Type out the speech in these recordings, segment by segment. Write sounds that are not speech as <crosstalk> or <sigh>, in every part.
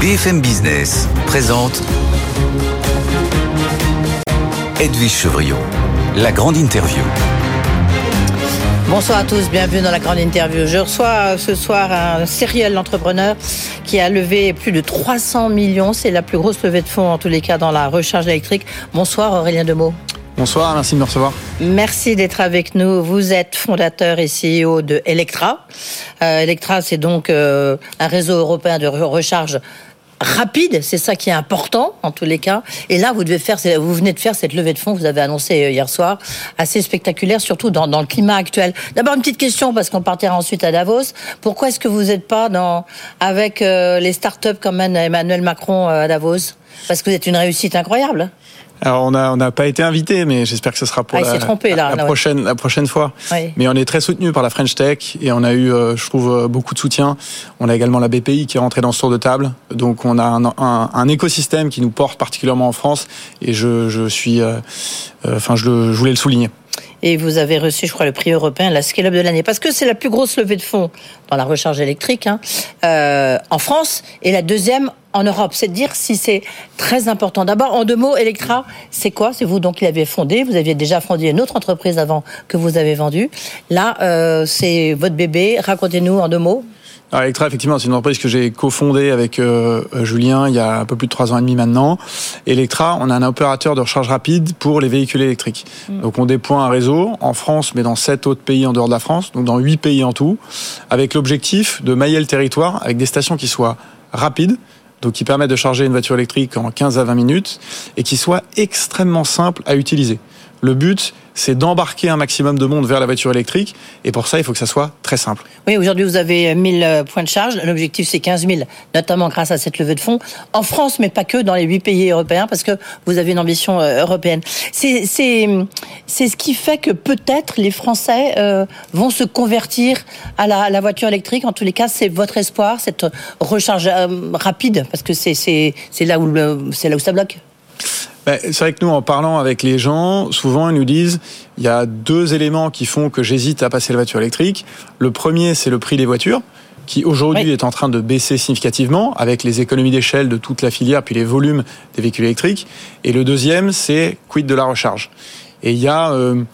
BFM Business présente Edwige Chevriot, la grande interview. Bonsoir à tous, bienvenue dans la grande interview. Je reçois ce soir un serial entrepreneur qui a levé plus de 300 millions. C'est la plus grosse levée de fonds en tous les cas dans la recharge électrique. Bonsoir Aurélien Demeaux. Bonsoir, merci de me recevoir. Merci d'être avec nous. Vous êtes fondateur et CEO de Electra. Euh, Electra, c'est donc euh, un réseau européen de recharge rapide, c'est ça qui est important en tous les cas. Et là, vous devez faire, vous venez de faire cette levée de fonds vous avez annoncée euh, hier soir, assez spectaculaire, surtout dans, dans le climat actuel. D'abord une petite question parce qu'on partira ensuite à Davos. Pourquoi est-ce que vous n'êtes pas dans avec euh, les startups comme Emmanuel Macron euh, à Davos? Parce que vous êtes une réussite incroyable. Alors on n'a on pas été invité, mais j'espère que ce sera pour ah, la, la, prochaine la prochaine fois. Mais on est très soutenu par la French Tech et on a eu, euh, je trouve, euh, beaucoup de soutien. On a également la BPI qui est rentrée dans ce tour de table, donc on a un, un, un écosystème qui nous porte particulièrement en France et je, je suis, euh, enfin je, je voulais le souligner. Et vous avez reçu, je crois, le prix européen, la Scale-up de l'année, parce que c'est la plus grosse levée de fonds dans la recharge électrique hein, euh, en France et la deuxième en Europe. C'est de dire si c'est très important. D'abord, en deux mots, Electra, c'est quoi? C'est vous donc qui l'avez fondé. Vous aviez déjà fondé une autre entreprise avant que vous avez vendue. Là, euh, c'est votre bébé. Racontez-nous en deux mots. Alors Electra, effectivement, c'est une entreprise que j'ai cofondée avec euh, Julien il y a un peu plus de trois ans et demi maintenant. Electra, on a un opérateur de recharge rapide pour les véhicules électriques. Mm. Donc on déploie un réseau en France, mais dans sept autres pays en dehors de la France, donc dans huit pays en tout, avec l'objectif de mailler le territoire avec des stations qui soient rapides, donc qui permettent de charger une voiture électrique en 15 à 20 minutes, et qui soient extrêmement simples à utiliser. Le but, c'est d'embarquer un maximum de monde vers la voiture électrique. Et pour ça, il faut que ça soit très simple. Oui, aujourd'hui, vous avez 1000 euh, points de charge. L'objectif, c'est 15 000, notamment grâce à cette levée de fonds. En France, mais pas que, dans les huit pays européens, parce que vous avez une ambition euh, européenne. C'est ce qui fait que peut-être les Français euh, vont se convertir à la, voiture électrique. En tous les cas, c'est votre espoir, cette recharge rapide, parce que c'est là, là où ça bloque. Ben, c'est vrai que nous, en parlant avec les gens, souvent ils nous disent il y a deux éléments qui font que j'hésite à passer la voiture électrique. Le premier, c'est le prix des voitures qui aujourd'hui est en train de baisser significativement avec les économies d'échelle de toute la filière puis les volumes des véhicules électriques. Et le deuxième, c'est quid de la recharge. Et il y a euh,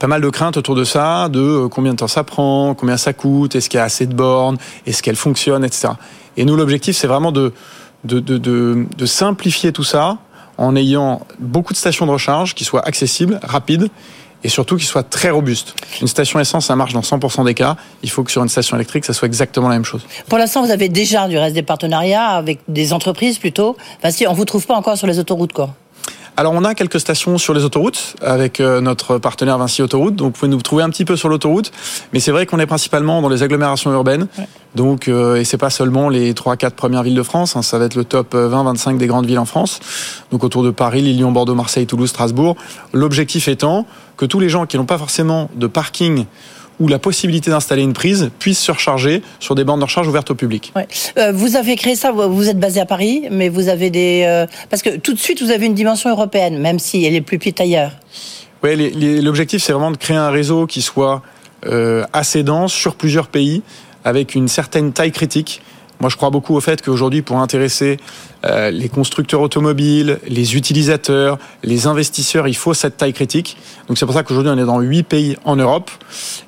pas mal de craintes autour de ça, de euh, combien de temps ça prend, combien ça coûte, est-ce qu'il y a assez de bornes, est-ce qu'elles fonctionnent, etc. Et nous, l'objectif, c'est vraiment de, de, de, de simplifier tout ça en ayant beaucoup de stations de recharge qui soient accessibles, rapides et surtout qui soient très robustes. Une station essence, ça marche dans 100% des cas. Il faut que sur une station électrique, ça soit exactement la même chose. Pour l'instant, vous avez déjà du reste des partenariats avec des entreprises plutôt. Enfin, si on vous trouve pas encore sur les autoroutes, quoi. Alors on a quelques stations sur les autoroutes avec euh, notre partenaire Vinci Autoroute, donc vous pouvez nous trouver un petit peu sur l'autoroute, mais c'est vrai qu'on est principalement dans les agglomérations urbaines. Donc euh, et c'est pas seulement les 3 4 premières villes de France, hein, ça va être le top 20 25 des grandes villes en France. Donc autour de Paris, Lyon, Bordeaux, Marseille, Toulouse, Strasbourg. L'objectif étant que tous les gens qui n'ont pas forcément de parking où la possibilité d'installer une prise puisse se recharger sur des bornes de recharge ouvertes au public. Euh, vous avez créé ça, vous êtes basé à Paris, mais vous avez des... Euh, parce que tout de suite, vous avez une dimension européenne, même si elle est plus petite ailleurs. Oui, l'objectif, c'est vraiment de créer un réseau qui soit euh, assez dense sur plusieurs pays, avec une certaine taille critique moi, je crois beaucoup au fait qu'aujourd'hui, pour intéresser euh, les constructeurs automobiles, les utilisateurs, les investisseurs, il faut cette taille critique. Donc c'est pour ça qu'aujourd'hui, on est dans huit pays en Europe,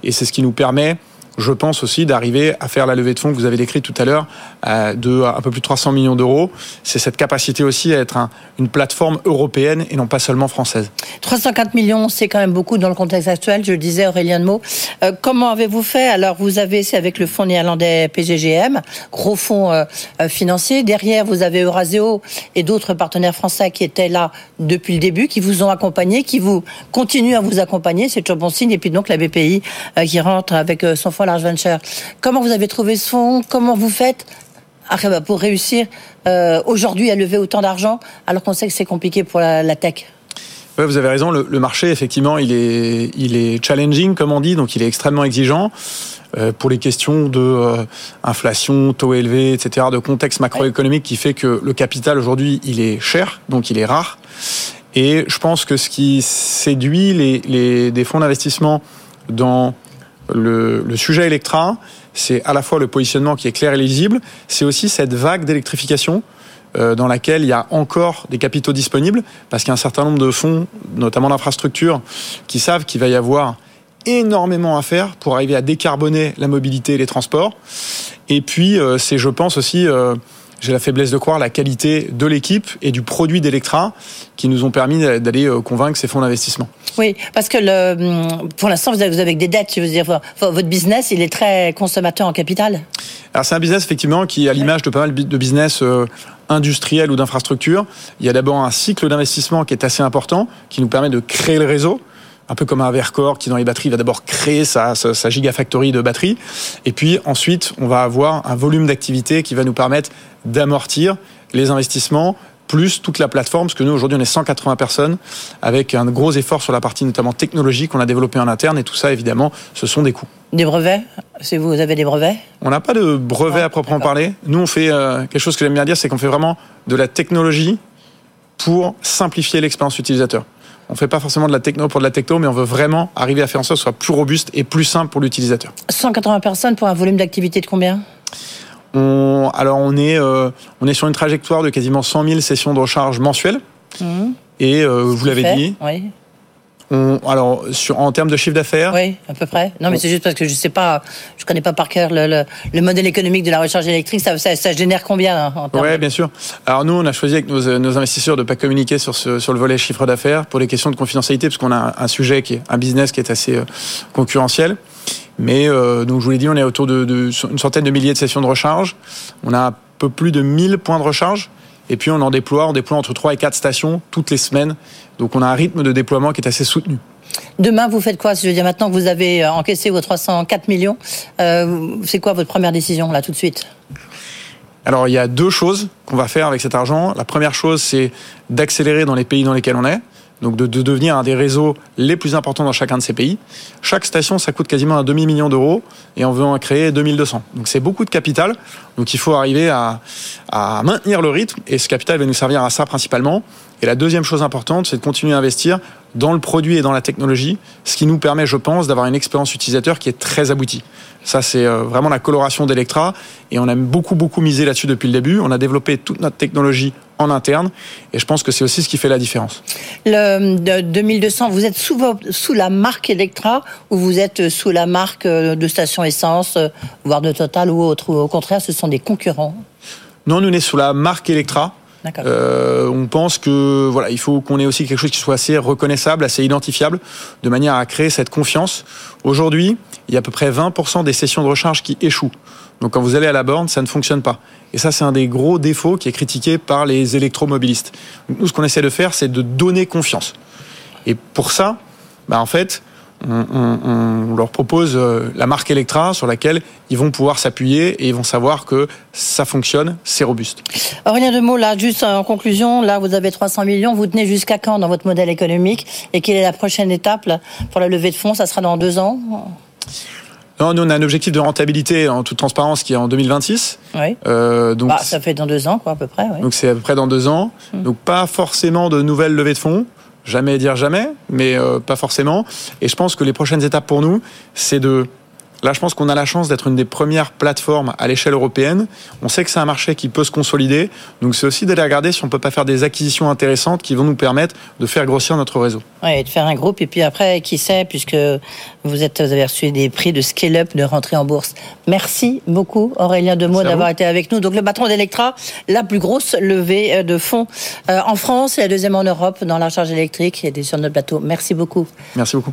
et c'est ce qui nous permet je pense aussi d'arriver à faire la levée de fonds que vous avez décrite tout à l'heure euh, de un peu plus de 300 millions d'euros. C'est cette capacité aussi à être une plateforme européenne et non pas seulement française. 304 millions, c'est quand même beaucoup dans le contexte actuel. Je le disais, Aurélien de Meaux. Euh, comment avez-vous fait? Alors, vous avez, c'est avec le fonds néerlandais PGGM, gros fonds euh, financier. Derrière, vous avez Euraseo et d'autres partenaires français qui étaient là depuis le début, qui vous ont accompagné, qui vous continuent à vous accompagner. C'est toujours bon signe. Et puis donc la BPI qui rentre avec son fonds Large Venture. Comment vous avez trouvé ce fonds? Comment vous faites bah, pour réussir euh, aujourd'hui à lever autant d'argent alors qu'on sait que c'est compliqué pour la, tech? Vous avez raison. Le, marché, effectivement, il est, il est challenging, comme on dit, donc il est extrêmement exigeant euh, pour les questions de euh, inflation, taux élevés, etc., de contexte macroéconomique qui fait que le capital aujourd'hui, il est cher, donc il est rare. Et je pense que ce qui séduit les, les des fonds d'investissement dans le, sujet Electra, c'est à la fois le positionnement qui est clair et lisible, c'est aussi cette vague d'électrification euh, dans laquelle il y a encore des capitaux disponibles, parce qu'il y a un certain nombre de fonds, notamment d'infrastructures, qui savent qu'il va y avoir énormément à faire pour arriver à décarboner la mobilité et les transports. Et puis, euh, c'est, je pense aussi, euh, j'ai la faiblesse de croire la qualité de l'équipe et du produit d'Electra qui nous ont permis d'aller convaincre ces fonds d'investissement. Oui, parce que le, hum, pour l'instant, vous avez des dettes. Je veux dire, votre business, il est très consommateur en capital. Alors c'est un business effectivement qui, à l'image de pas mal de business industriel ou d'infrastructure, il y a d'abord un cycle d'investissement qui est assez important, qui nous permet de créer le réseau, un peu comme un Vercor qui dans les batteries va d'abord créer sa, sa, gigafactory de batteries, et puis ensuite on va avoir un volume d'activité qui va nous permettre d'amortir les investissements, plus toute la plateforme, parce que nous aujourd'hui on est 180 personnes, avec un gros effort sur la partie notamment technologique qu'on a développé en interne, et tout ça évidemment ce sont des coûts. Des brevets? Si vous avez des brevets? On n'a pas de brevets à proprement parler. Nous on fait euh, quelque chose que j'aime bien dire, c'est qu'on fait vraiment de la technologie pour simplifier l'expérience utilisateur. On ne fait pas forcément de la techno pour de la techno, mais on veut vraiment arriver à faire en sorte que ce soit plus robuste et plus simple pour l'utilisateur. 180 personnes pour un volume d'activité de combien? Alors on est, euh, on est sur une trajectoire de quasiment 100 000 sessions de recharge mensuelles. Mmh. Et euh, vous l'avez dit. Oui. Alors, sur, en termes de chiffre d'affaires Oui, à peu près. Non, mais c'est juste parce que je ne sais pas, je connais pas par cœur le, le, modèle économique de la recharge électrique. Ça, ça, génère combien hein, Oui, bien sûr. Alors nous, on a choisi avec nos, nos investisseurs de ne pas communiquer sur, ce, sur le volet chiffre d'affaires pour les questions de confidentialité, parce qu'on a un, sujet qui est un business qui est assez euh, concurrentiel. Mais euh, donc je vous l'ai dit, on est autour de, de, une centaine de milliers de sessions de recharge. On a un peu plus de 1000 points de recharge. Et puis on en déploie, on déploie entre 3 et 4 stations toutes les semaines. Donc on a un rythme de déploiement qui est assez soutenu. Demain, vous faites quoi? Je veux dire, maintenant que vous avez euh, encaissé vos 304 millions, euh, c'est quoi votre première décision là tout de suite? Alors il y a deux choses qu'on va faire avec cet argent. La première chose, c'est d'accélérer dans les pays dans lesquels on est donc de, devenir un des réseaux les plus importants dans chacun de ces pays. Chaque station, ça coûte quasiment un demi-million d'euros et on veut en créer 2200. Donc c'est beaucoup de capital. Donc il faut arriver à, à maintenir le rythme et ce capital va nous servir à ça principalement. Et la deuxième chose importante, c'est de continuer à investir dans le produit et dans la technologie, ce qui nous permet, je pense, d'avoir une expérience utilisateur qui est très aboutie. Ça, c'est euh, vraiment la coloration d'Electra et on a beaucoup, beaucoup misé là-dessus depuis le début. On a développé toute notre technologie en interne et je pense que c'est aussi ce qui fait la différence. Le 2200, vous êtes sous, sous la marque Electra ou vous êtes sous la marque euh, de station essence, euh, voire de Total ou autre, ou au contraire, ce sont des concurrents? Non, nous, on est sous la marque Electra. Euh, on pense que voilà, il faut qu'on ait aussi quelque chose qui soit assez reconnaissable, assez identifiable, de manière à créer cette confiance. Aujourd'hui, il y a à peu près 20% des sessions de recharge qui échouent. Donc quand vous allez à la borne, ça ne fonctionne pas. Et ça, c'est un des gros défauts qui est critiqué par les électromobilistes. nous, ce qu'on essaie de faire, c'est de donner confiance. Et pour ça, bah, en fait, on, leur propose euh, la marque Electra sur laquelle ils vont pouvoir s'appuyer et ils vont savoir que ça fonctionne, c'est robuste. Aurélien de mots, là, juste en conclusion, là, vous avez 300 millions, vous tenez jusqu'à quand dans votre modèle économique et quelle est la prochaine étape pour la levée de fonds Ça sera dans deux ans? Non, nous on a un objectif de rentabilité en toute transparence qui est en 2026. Oui. Euh, donc bah, ça fait dans deux ans, quoi, à peu près. Donc c'est à peu près dans deux ans. Hum. Donc pas forcément de nouvelles levées de fonds jamais dire jamais, mais euh, pas forcément. Et je pense que les prochaines étapes pour nous, c'est de Là, je pense qu'on a la chance d'être une des premières plateformes à l'échelle européenne. On sait que c'est un marché qui peut se consolider. Donc, c'est aussi d'aller regarder si on peut pas faire des acquisitions intéressantes qui vont nous permettre de faire grossir notre réseau. Oui, de faire un groupe. Et puis après, qui sait, puisque vous, êtes, vous avez reçu des prix de scale-up, de rentrer en bourse. Merci beaucoup, Aurélien Demeaux, d'avoir été avec nous. Donc, le patron d'Electra, la plus grosse levée euh, de fonds euh, en France et la deuxième en Europe dans la charge électrique. Et sur notre plateau. Merci beaucoup. Merci beaucoup.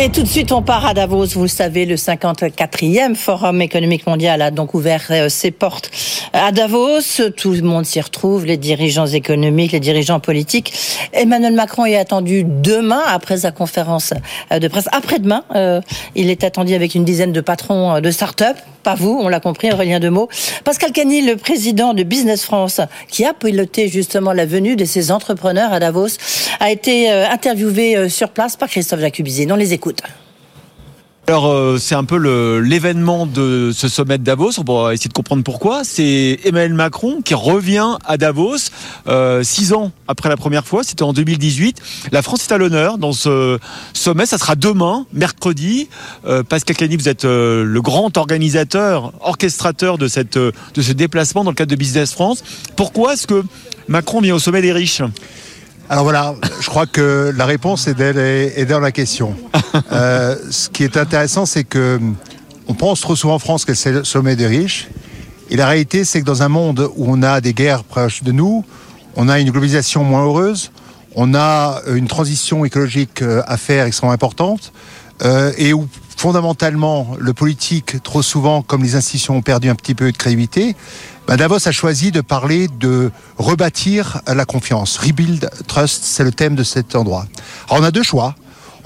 Et tout de suite, on part à Davos. Vous le savez, le 54e Forum économique mondial a donc ouvert euh, ses portes à Davos. Tout le monde s'y retrouve, les dirigeants économiques, les dirigeants politiques. Emmanuel Macron est attendu demain, après sa conférence euh, de presse. Après-demain, euh, il est attendu avec une dizaine de patrons de start-up. Pas vous, on l'a compris, Aurélien Demeaux. Pascal Cagny, le président de Business France, qui a piloté justement la venue de ces entrepreneurs à Davos, a été interviewé sur place par Christophe Jacubizé. On les écoute. Alors euh, c'est un peu l'événement de ce sommet de Davos. On va essayer de comprendre pourquoi. C'est Emmanuel Macron qui revient à Davos euh, six ans après la première fois. C'était en 2018. La France est à l'honneur dans ce sommet. Ça sera demain, mercredi. Euh, Pascal Cani, vous êtes le grand organisateur, orchestrateur de ce déplacement dans le cadre de Business France. Pourquoi est-ce que Macron vient au sommet des riches? Alors voilà, je crois que la réponse est, dans la question. <laughs> Euh, ce qui est intéressant, c'est que on pense trop souvent en France que c'est le sommet des riches. Et la réalité, c'est que dans un monde où on a des guerres proches de nous, on a une globalisation moins heureuse, on a une transition écologique euh, à faire extrêmement importante, euh, et où fondamentalement le politique, trop souvent, comme les institutions ont perdu un petit peu de crédibilité, bah, Davos a choisi de parler de rebâtir la confiance. Rebuild Trust, c'est le thème de cet endroit. Alors on a deux choix.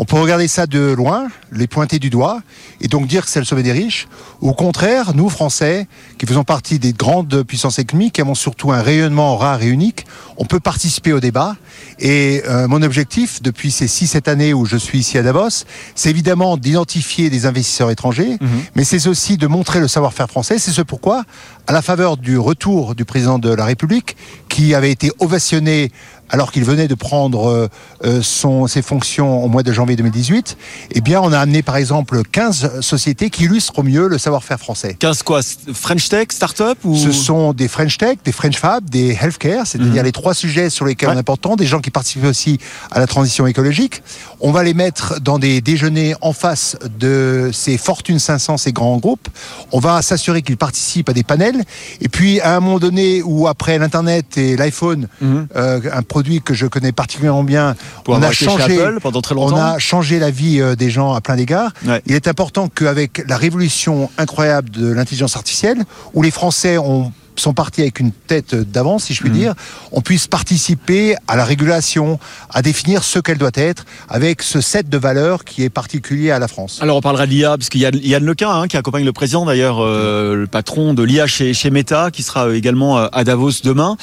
On peut regarder ça de loin, les pointer du doigt, et donc dire que c'est le sommet des riches. Au contraire, nous, Français, qui faisons partie des grandes puissances économiques, qui avons surtout un rayonnement rare et unique, on peut participer au débat. Et euh, mon objectif, depuis ces 6-7 années où je suis ici à Davos, c'est évidemment d'identifier des investisseurs étrangers, mhm. mais c'est aussi de montrer le savoir-faire français. C'est ce pourquoi, à la faveur du retour du président de la République, qui avait été ovationné alors qu'il venait de prendre euh, euh, son, ses fonctions au mois de janvier 2018, eh bien, on a amené par exemple 15 sociétés qui illustrent au mieux le savoir-faire français. 15 quoi French Tech, Startup ou... Ce sont des French Tech, des French Fab, des Healthcare, c'est-à-dire mhm. les trois sujets sur lesquels on est important, des gens qui participent aussi à la transition écologique. On va les mettre dans des déjeuners en face de ces Fortune 500, ces grands groupes. On va s'assurer qu'ils participent à des panels. Et puis, à un moment donné où après l'Internet et l'iPhone, mhm. euh, un produit que je connais particulièrement bien. on a changé, pendant très longtemps. On a changé la vie euh, des gens à plein d'égards. Il est important qu'avec la révolution incroyable de l'intelligence artificielle, où les Français ont sont partis avec une tête d'avance, si je puis mmh. dire, on puisse participer à la régulation, à définir ce qu'elle doit être, avec ce set de valeurs qui est particulier à la France. Alors on parlera de l'IA, parce qu'il y a Yann Lequin hein, qui accompagne le président, d'ailleurs, euh, le patron de l'IA chez, chez Meta, qui sera euh, également euh, à Davos demain.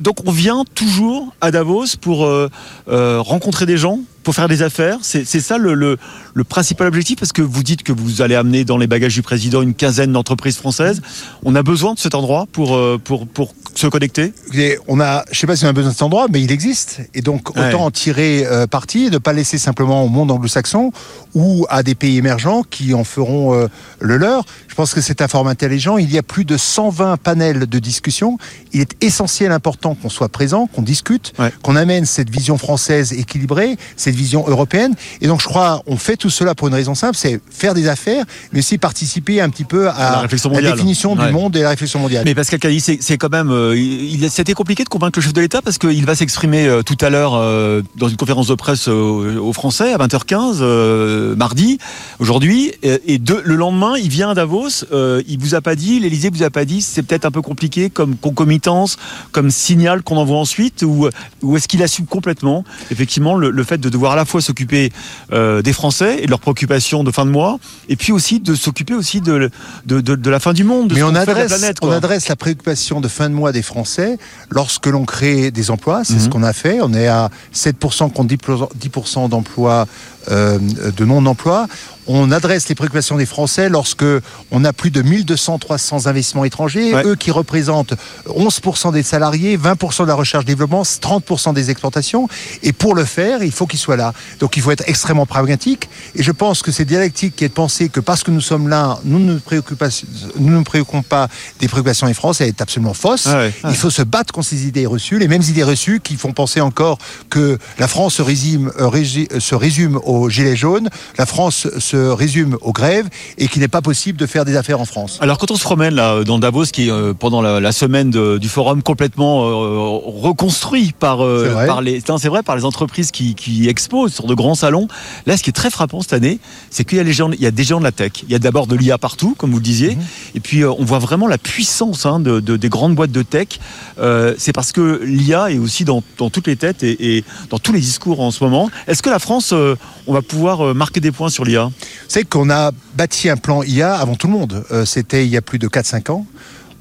donc on vient toujours à Davos pour rencontrer des gens, pour faire des affaires. C'est ça le, le, le, principal objectif parce que vous dites que vous allez amener dans les bagages du président une quinzaine d'entreprises françaises. On a besoin de cet endroit pour, euh, pour, pour se connecter? On a, je sais pas si on a besoin de cet endroit, mais il existe. Et donc, autant en tirer euh, parti et ne pas laisser simplement au monde anglo-saxon ou à des pays émergents qui en feront euh, le leur. Je pense que c'est un format intelligent. Il y a plus de 120 panels de discussion. Il est essentiel, important qu'on soit présent, qu'on discute, qu'on amène cette vision française équilibrée, cette vision européenne. Et donc, je crois, on fait tout cela pour une raison simple, c'est faire des affaires, mais aussi participer un petit peu à, la, définition du monde et la réflexion mondiale. Mais Pascal Cali, c'est quand même, euh, c'était compliqué de convaincre le chef de l'État parce qu'il va s'exprimer euh, tout à l'heure euh, dans une conférence de presse aux Français à 20h15 mardi aujourd'hui et, le lendemain il vient à Davos. il vous a pas dit, l'Élysée vous a pas dit, c'est peut-être un peu compliqué comme concomitance, comme signal qu'on envoie ensuite ou, ou est-ce qu'il assume complètement effectivement le, le fait de devoir à la fois s'occuper euh, des Français et de leurs préoccupations de fin de mois, et puis aussi de s'occuper aussi de, de, de, la fin du monde. Mais on adresse, la on adresse la préoccupation de fin de mois des Français lorsque l'on crée des emplois. C'est ce mhm. qu'on a fait. On est à 7% contre 10% d'emplois de non-emploi. On adresse les préoccupations des Français lorsque on a plus de 1200-300 investissements étrangers, eux qui représentent 11% des salariés, 20% de la recherche-développement, 30% des exportations. Et pour le faire, il faut qu'ils soient là. Donc il faut être extrêmement pragmatique. Et je pense que cette dialectique qui est de penser que parce que nous sommes là, nous ne nous préoccupons, pas des préoccupations des Français est absolument fausse. Ah il faut se battre contre ces idées reçues, les mêmes idées reçues qui font penser encore que la France se résume, euh, se résume au gilets jaunes, la France se résume aux grèves et qu'il n'est pas possible de faire des affaires en France. Alors quand on se promène là dans Davos, qui est euh, pendant la, semaine du forum complètement euh, reconstruit par, euh, par les, c'est vrai, par les entreprises qui, qui, exposent sur de grands salons. Là, ce qui est très frappant cette année, c'est qu'il y a les gens, il y a des gens de la tech. Il y a d'abord de l'IA partout, comme vous le disiez, mhm. et puis on voit vraiment la puissance hein, de, des grandes boîtes de tech. c'est parce que l'IA est aussi dans, dans toutes les têtes et, et, dans tous les discours en ce moment. Est-ce que la France, on va pouvoir euh, marquer des points sur l'IA C'est qu'on a bâti un plan IA avant tout le monde. Euh, c'était il y a plus de 4-5 ans.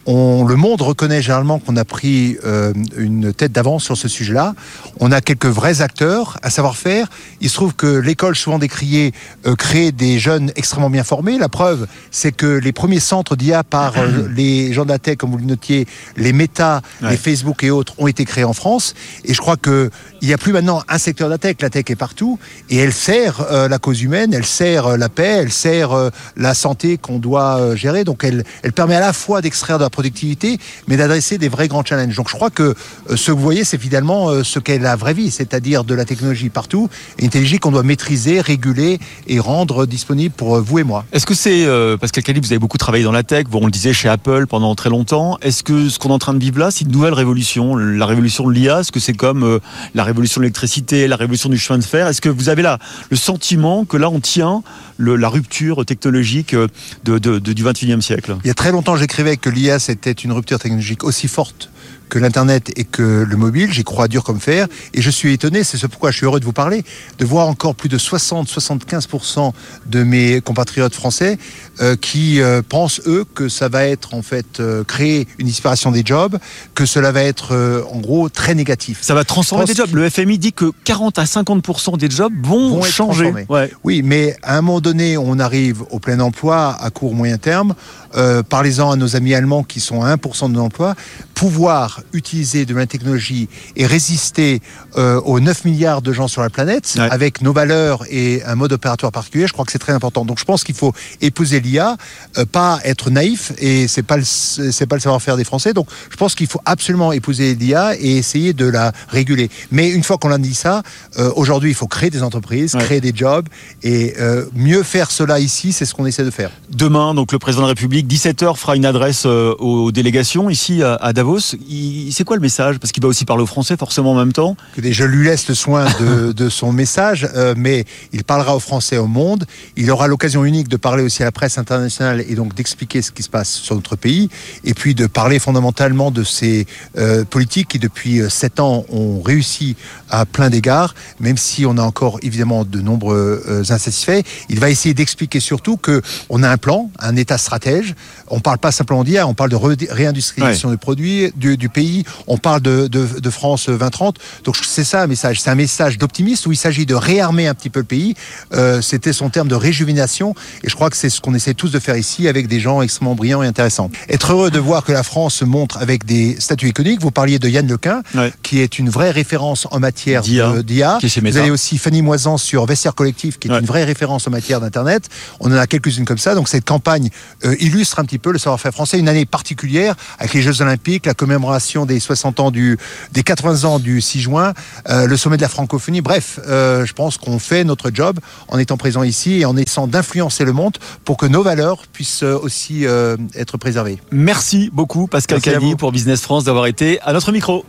On, le monde reconnaît généralement qu'on a pris euh, une tête d'avance sur ce sujet-là. On a quelques vrais acteurs, à savoir-faire. Il se trouve que l'école, souvent décriée, euh, crée des jeunes extrêmement bien formés. La preuve, c'est que les premiers centres d'IA par euh, <clears throat> les gens de la tech, comme vous le notiez, les Meta, les Facebook et autres, ont été créés en France. Et je crois qu'il n'y a plus maintenant un secteur de la tech. La tech est partout et elle sert la cause humaine, elle sert la paix, elle sert la santé qu'on doit gérer. Donc elle, elle permet à la fois d'extraire de la productivité, mais d'adresser des vrais grands challenges. Donc je crois que euh, ce que vous voyez, c'est finalement euh, ce qu'est la vraie vie, c'est-à-dire de la technologie partout, et une technologie qu'on doit maîtriser, réguler et rendre disponible pour euh, vous et moi. Est-ce que c'est, Pascal Cali, vous avez beaucoup travaillé dans la tech, on le disait chez Apple pendant très longtemps, est-ce que ce qu'on est en train de vivre là, c'est une nouvelle révolution, la révolution de l'IA, est-ce que c'est comme la révolution de l'électricité, la révolution du chemin de fer? Est-ce que vous avez là le sentiment que là on tient la rupture technologique de, du 21e siècle? Il y a très longtemps, j'écrivais que l'IA c'était une rupture technologique aussi forte que l'Internet et que le mobile. J'y crois dur comme fer. Et je suis étonné, c'est ce pourquoi je suis heureux de vous parler, de voir encore plus de 60-75% de mes compatriotes français euh, qui euh, pensent, eux, que ça va être en fait euh, créer une disparition des jobs, que cela va être en gros très négatif. Ça va transformer des jobs. Le FMI dit que 40 à 50% des jobs vont, changer. Oui, mais à un moment donné, on arrive au plein emploi à court moyen terme. Parlez-en à nos amis allemands qui sont à 1% de l'emploi. Pouvoir utiliser de la technologie et résister aux 9 milliards de gens sur la planète avec nos valeurs et un mode opératoire particulier, je crois que c'est très important. Donc je pense qu'il faut épouser l'IA, euh, pas être naïf, et c'est pas c'est pas le savoir-faire des Français. Donc, je pense qu'il faut absolument épouser l'IA et essayer de la réguler. Mais une fois qu'on a dit ça, euh, aujourd'hui, il faut créer des entreprises, créer des jobs, et euh, mieux faire cela ici, c'est ce qu'on essaie de faire. Demain, donc le président de la République, 17h, fera une adresse aux délégations ici à, Davos. C'est quoi le message? Parce qu'il va aussi parler aux Français forcément en même temps. Je lui laisse le soin de, de son message, mais il parlera aux Français au monde. Il aura l'occasion unique de parler aussi à la presse internationale et donc d'expliquer ce qui se passe sur notre pays et puis de parler fondamentalement de ces euh, politiques qui depuis euh, sept ans ont réussi à plein d'égards, même si on a encore évidemment de nombreux euh, insatisfaits. Il va essayer d'expliquer surtout que on a un plan, un État stratège. On parle pas simplement d'IA, on parle de réindustrialisation des produits du, pays. On parle de, de, de France 2030. Donc c'est ça un message. C'est un message d'optimisme où il s'agit de réarmer un petit peu le pays. C'était son terme de réjuvénation et je crois que c'est ce qu'on essaie tous de faire ici avec des gens extrêmement brillants et intéressants. Être heureux de voir que la France se montre avec des statuts iconiques. Vous parliez de Yann Lequin, qui est une vraie référence en matière d'IA. Vous avez aussi Fanny Moisan sur Vestiaire Collectif, qui est une vraie référence en matière d'Internet. On en a quelques-unes comme ça. Donc cette campagne euh, illustre un petit peu le savoir-faire français. Une année particulière avec les Jeux Olympiques, la commémoration des 60 ans du, des 80 ans du 6 juin, euh, le sommet de la francophonie. Bref, euh, je pense qu'on fait notre job en étant présent ici et en essayant d'influencer le monde pour que nos valeurs puissent euh, aussi euh, être préservées. Merci beaucoup Pascal Cali pour Business France d'avoir été à notre micro.